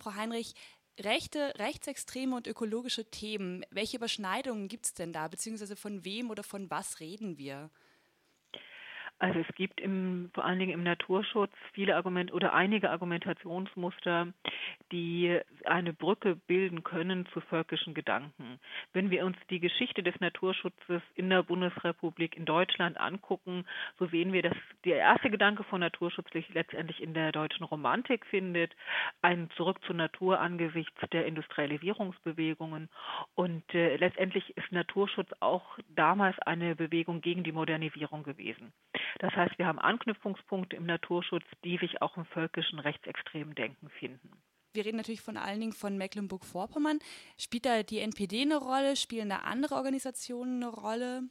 Frau Heinrich, rechte, rechtsextreme und ökologische Themen, welche Überschneidungen gibt es denn da, beziehungsweise von wem oder von was reden wir? Also es gibt im, vor allen Dingen im Naturschutz viele Argumente oder einige Argumentationsmuster, die eine Brücke bilden können zu völkischen Gedanken. Wenn wir uns die Geschichte des Naturschutzes in der Bundesrepublik in Deutschland angucken, so sehen wir, dass der erste Gedanke von Naturschutz sich letztendlich in der deutschen Romantik findet, ein Zurück zur Natur angesichts der Industrialisierungsbewegungen. Und äh, letztendlich ist Naturschutz auch damals eine Bewegung gegen die Modernisierung gewesen. Das heißt, wir haben Anknüpfungspunkte im Naturschutz, die sich auch im völkischen rechtsextremen Denken finden. Wir reden natürlich von allen Dingen von Mecklenburg-Vorpommern. Spielt da die NPD eine Rolle? Spielen da andere Organisationen eine Rolle?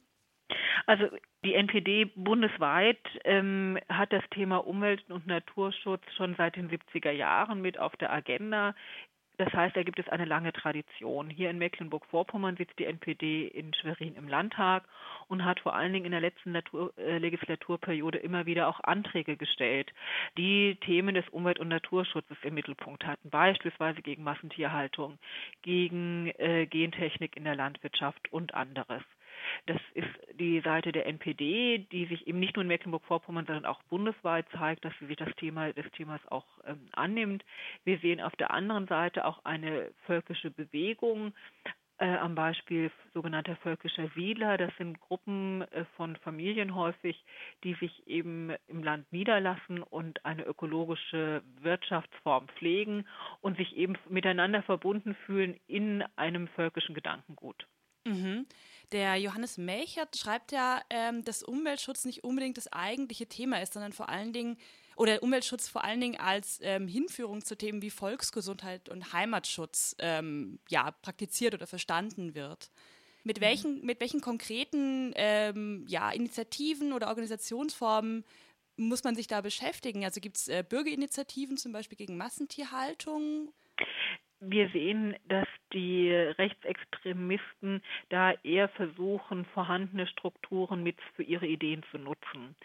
Also die NPD bundesweit ähm, hat das Thema Umwelt- und Naturschutz schon seit den 70er Jahren mit auf der Agenda. Das heißt, da gibt es eine lange Tradition. Hier in Mecklenburg-Vorpommern sitzt die NPD in Schwerin im Landtag und hat vor allen Dingen in der letzten Natur, äh, Legislaturperiode immer wieder auch Anträge gestellt, die Themen des Umwelt- und Naturschutzes im Mittelpunkt hatten, beispielsweise gegen Massentierhaltung, gegen äh, Gentechnik in der Landwirtschaft und anderes. Das ist die Seite der NPD, die sich eben nicht nur in Mecklenburg-Vorpommern, sondern auch bundesweit zeigt, dass sie sich das Thema des Themas auch ähm, annimmt. Wir sehen auf der anderen Seite auch eine völkische Bewegung, äh, am Beispiel sogenannter völkischer Siedler. Das sind Gruppen äh, von Familien häufig, die sich eben im Land niederlassen und eine ökologische Wirtschaftsform pflegen und sich eben miteinander verbunden fühlen in einem völkischen Gedankengut. Mhm. Der Johannes Melchert schreibt ja, ähm, dass Umweltschutz nicht unbedingt das eigentliche Thema ist, sondern vor allen Dingen, oder Umweltschutz vor allen Dingen als ähm, Hinführung zu Themen wie Volksgesundheit und Heimatschutz ähm, ja, praktiziert oder verstanden wird. Mit mhm. welchen, mit welchen konkreten ähm, ja, Initiativen oder Organisationsformen muss man sich da beschäftigen? Also gibt es äh, Bürgerinitiativen zum Beispiel gegen Massentierhaltung? Wir sehen, dass die Rechtsextremisten da eher versuchen, vorhandene Strukturen mit für ihre Ideen zu nutzen.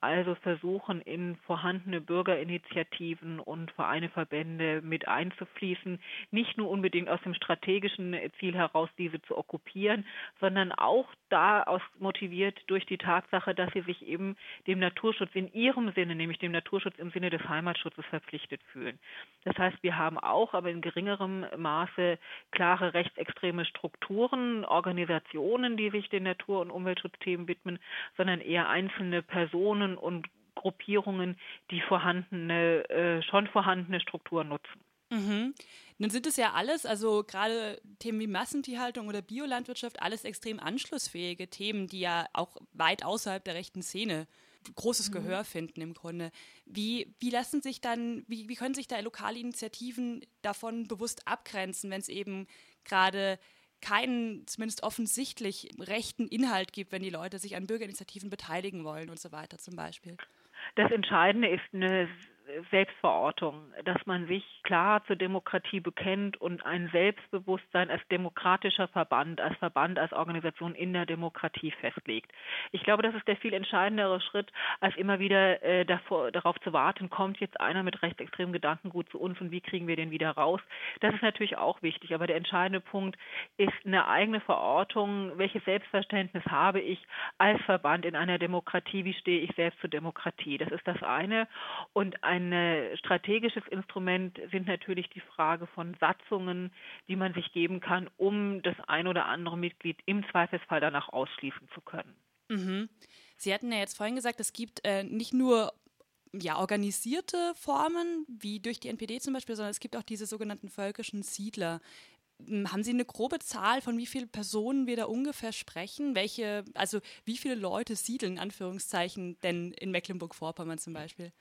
Also versuchen, in vorhandene Bürgerinitiativen und Vereine, Verbände mit einzufließen, nicht nur unbedingt aus dem strategischen Ziel heraus, diese zu okkupieren, sondern auch daraus motiviert durch die Tatsache, dass sie sich eben dem Naturschutz in ihrem Sinne, nämlich dem Naturschutz im Sinne des Heimatschutzes verpflichtet fühlen. Das heißt, wir haben auch, aber in geringerem Maße klare rechtsextreme Strukturen, Organisationen, die sich den Natur- und Umweltschutzthemen widmen, sondern eher einzelne Personen und Gruppierungen, die vorhandene, äh, schon vorhandene Strukturen nutzen. Mhm. Nun sind es ja alles, also gerade Themen wie Massentierhaltung oder Biolandwirtschaft, alles extrem anschlussfähige Themen, die ja auch weit außerhalb der rechten Szene großes mhm. Gehör finden im Grunde. Wie, wie lassen sich dann, wie, wie können sich da lokale Initiativen davon bewusst abgrenzen, wenn es eben gerade keinen, zumindest offensichtlich rechten Inhalt gibt, wenn die Leute sich an Bürgerinitiativen beteiligen wollen und so weiter zum Beispiel? Das Entscheidende ist eine Selbstverortung, dass man sich klar zur Demokratie bekennt und ein Selbstbewusstsein als demokratischer Verband, als Verband, als Organisation in der Demokratie festlegt. Ich glaube, das ist der viel entscheidendere Schritt, als immer wieder äh, davor, darauf zu warten, kommt jetzt einer mit rechtsextremen Gedankengut zu uns und wie kriegen wir den wieder raus. Das ist natürlich auch wichtig, aber der entscheidende Punkt ist eine eigene Verortung. Welches Selbstverständnis habe ich als Verband in einer Demokratie? Wie stehe ich selbst zur Demokratie? Das ist das eine. Und ein ein äh, strategisches Instrument sind natürlich die Frage von Satzungen, die man sich geben kann, um das ein oder andere Mitglied im Zweifelsfall danach ausschließen zu können. Mhm. Sie hatten ja jetzt vorhin gesagt, es gibt äh, nicht nur ja, organisierte Formen, wie durch die NPD zum Beispiel, sondern es gibt auch diese sogenannten völkischen Siedler. Hm, haben Sie eine grobe Zahl, von wie vielen Personen wir da ungefähr sprechen? Welche, also wie viele Leute siedeln, in Anführungszeichen, denn in Mecklenburg-Vorpommern zum Beispiel?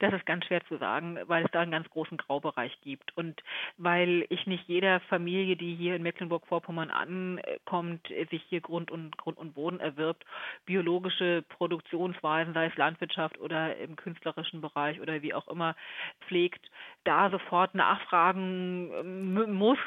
Das ist ganz schwer zu sagen, weil es da einen ganz großen Graubereich gibt. Und weil ich nicht jeder Familie, die hier in Mecklenburg-Vorpommern ankommt, sich hier Grund und, Grund und Boden erwirbt, biologische Produktionsweisen, sei es Landwirtschaft oder im künstlerischen Bereich oder wie auch immer, pflegt, da sofort nachfragen ähm, muss,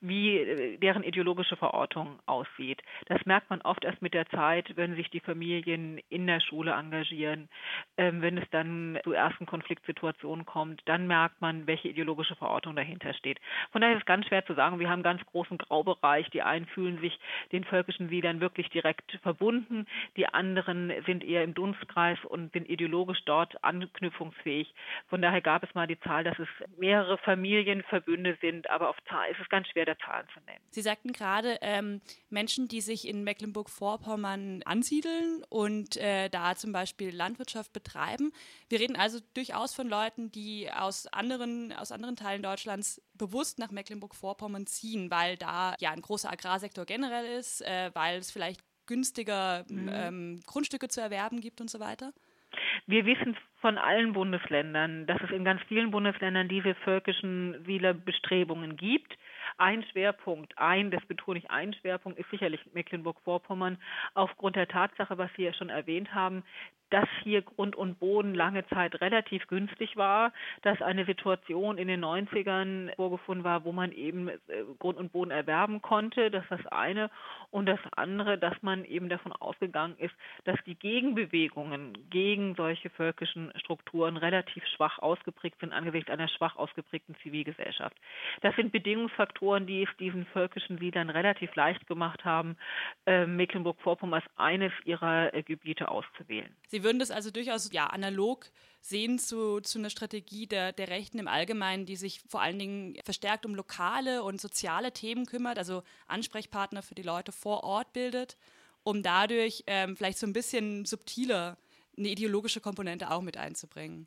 wie äh, deren ideologische Verortung aussieht. Das merkt man oft erst mit der Zeit, wenn sich die Familien in der Schule engagieren, ähm, wenn es dann zu ersten Konfliktsituationen kommt, dann merkt man, welche ideologische Verortung dahinter steht. Von daher ist es ganz schwer zu sagen, wir haben einen ganz großen Graubereich. Die einen fühlen sich den völkischen Siedlern wirklich direkt verbunden, die anderen sind eher im Dunstkreis und sind ideologisch dort anknüpfungsfähig. Von daher gab es mal die Zahl, dass es mehrere Familienverbünde sind, aber auf Zahl ist es ganz schwer, der Zahlen zu nennen. Sie sagten gerade, ähm, Menschen, die sich in Mecklenburg-Vorpommern ansiedeln und äh, da zum Beispiel Landwirtschaft betreiben. Wir reden also durchaus von Leuten, die aus anderen, aus anderen Teilen Deutschlands bewusst nach Mecklenburg-Vorpommern ziehen, weil da ja ein großer Agrarsektor generell ist, äh, weil es vielleicht günstiger mhm. ähm, Grundstücke zu erwerben gibt und so weiter? Wir wissen von allen Bundesländern, dass es in ganz vielen Bundesländern diese völkischen Wählerbestrebungen gibt. Ein Schwerpunkt, ein, das betone ich, ein Schwerpunkt ist sicherlich Mecklenburg-Vorpommern aufgrund der Tatsache, was Sie ja schon erwähnt haben, dass hier Grund und Boden lange Zeit relativ günstig war, dass eine Situation in den 90ern vorgefunden war, wo man eben äh, Grund und Boden erwerben konnte. Das ist das eine. Und das andere, dass man eben davon ausgegangen ist, dass die Gegenbewegungen gegen solche völkischen Strukturen relativ schwach ausgeprägt sind angesichts einer schwach ausgeprägten Zivilgesellschaft. Das sind Bedingungsfaktoren, die es diesen völkischen Siedlern relativ leicht gemacht haben, äh, Mecklenburg-Vorpommern als eines ihrer äh, Gebiete auszuwählen. Sie Sie würden das also durchaus ja analog sehen zu, zu einer Strategie der, der Rechten im Allgemeinen, die sich vor allen Dingen verstärkt um lokale und soziale Themen kümmert, also Ansprechpartner für die Leute vor Ort bildet, um dadurch ähm, vielleicht so ein bisschen subtiler eine ideologische Komponente auch mit einzubringen.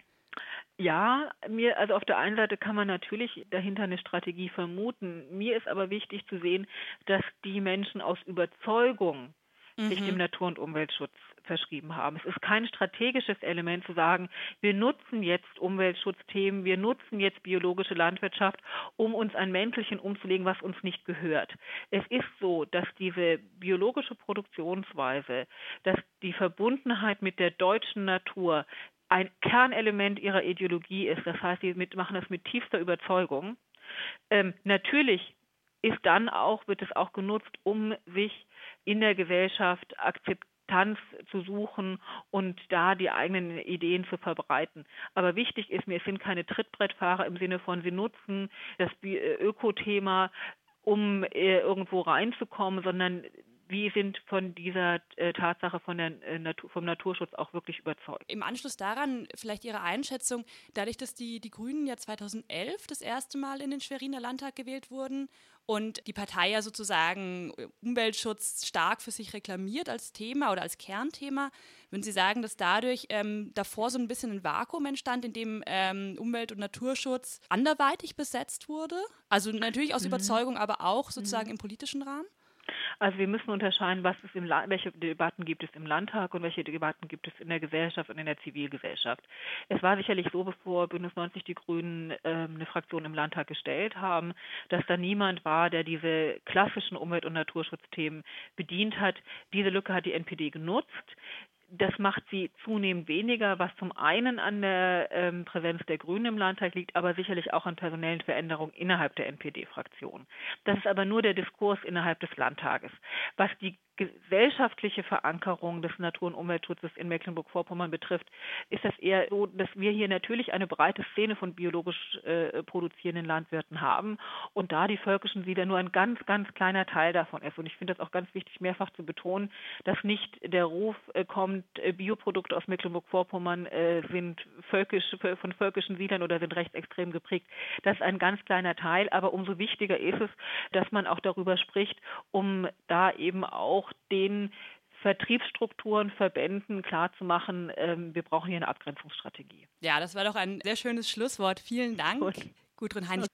Ja, mir, also auf der einen Seite kann man natürlich dahinter eine Strategie vermuten. Mir ist aber wichtig zu sehen, dass die Menschen aus Überzeugung mhm. sich dem Natur- und Umweltschutz verschrieben haben. Es ist kein strategisches Element zu sagen, wir nutzen jetzt Umweltschutzthemen, wir nutzen jetzt biologische Landwirtschaft, um uns ein Mäntelchen umzulegen, was uns nicht gehört. Es ist so, dass diese biologische Produktionsweise, dass die Verbundenheit mit der deutschen Natur ein Kernelement ihrer Ideologie ist. Das heißt, sie machen das mit tiefster Überzeugung. Ähm, natürlich ist dann auch, wird es auch genutzt, um sich in der Gesellschaft Akzeptanz zu suchen und da die eigenen Ideen zu verbreiten. Aber wichtig ist mir, es sind keine Trittbrettfahrer im Sinne von, sie nutzen das Ökothema, um äh, irgendwo reinzukommen, sondern wie sind von dieser äh, Tatsache von der, äh, Natur, vom Naturschutz auch wirklich überzeugt. Im Anschluss daran vielleicht Ihre Einschätzung, dadurch, dass die, die Grünen ja 2011 das erste Mal in den Schweriner Landtag gewählt wurden und die Partei ja sozusagen äh, Umweltschutz stark für sich reklamiert als Thema oder als Kernthema, würden Sie sagen, dass dadurch ähm, davor so ein bisschen ein Vakuum entstand, in dem ähm, Umwelt- und Naturschutz anderweitig besetzt wurde? Also natürlich aus mhm. Überzeugung, aber auch sozusagen mhm. im politischen Rahmen? Also wir müssen unterscheiden, was es im La welche Debatten gibt es im Landtag und welche Debatten gibt es in der Gesellschaft und in der Zivilgesellschaft. Es war sicherlich so, bevor Bündnis 90 die Grünen äh, eine Fraktion im Landtag gestellt haben, dass da niemand war, der diese klassischen Umwelt- und Naturschutzthemen bedient hat. Diese Lücke hat die NPD genutzt. Das macht sie zunehmend weniger, was zum einen an der ähm, Präsenz der Grünen im Landtag liegt, aber sicherlich auch an personellen Veränderungen innerhalb der NPD-Fraktion. Das ist aber nur der Diskurs innerhalb des Landtages. Was die gesellschaftliche Verankerung des Natur- und Umweltschutzes in Mecklenburg-Vorpommern betrifft, ist das eher so, dass wir hier natürlich eine breite Szene von biologisch äh, produzierenden Landwirten haben und da die völkischen Siedler nur ein ganz, ganz kleiner Teil davon ist. Und ich finde das auch ganz wichtig, mehrfach zu betonen, dass nicht der Ruf äh, kommt, äh, Bioprodukte aus Mecklenburg-Vorpommern äh, sind völkisch, von völkischen Siedlern oder sind rechtsextrem geprägt. Das ist ein ganz kleiner Teil, aber umso wichtiger ist es, dass man auch darüber spricht, um da eben auch auch den Vertriebsstrukturen, Verbänden klarzumachen, ähm, wir brauchen hier eine Abgrenzungsstrategie. Ja, das war doch ein sehr schönes Schlusswort. Vielen Dank, Gut. Gudrun Heinrich.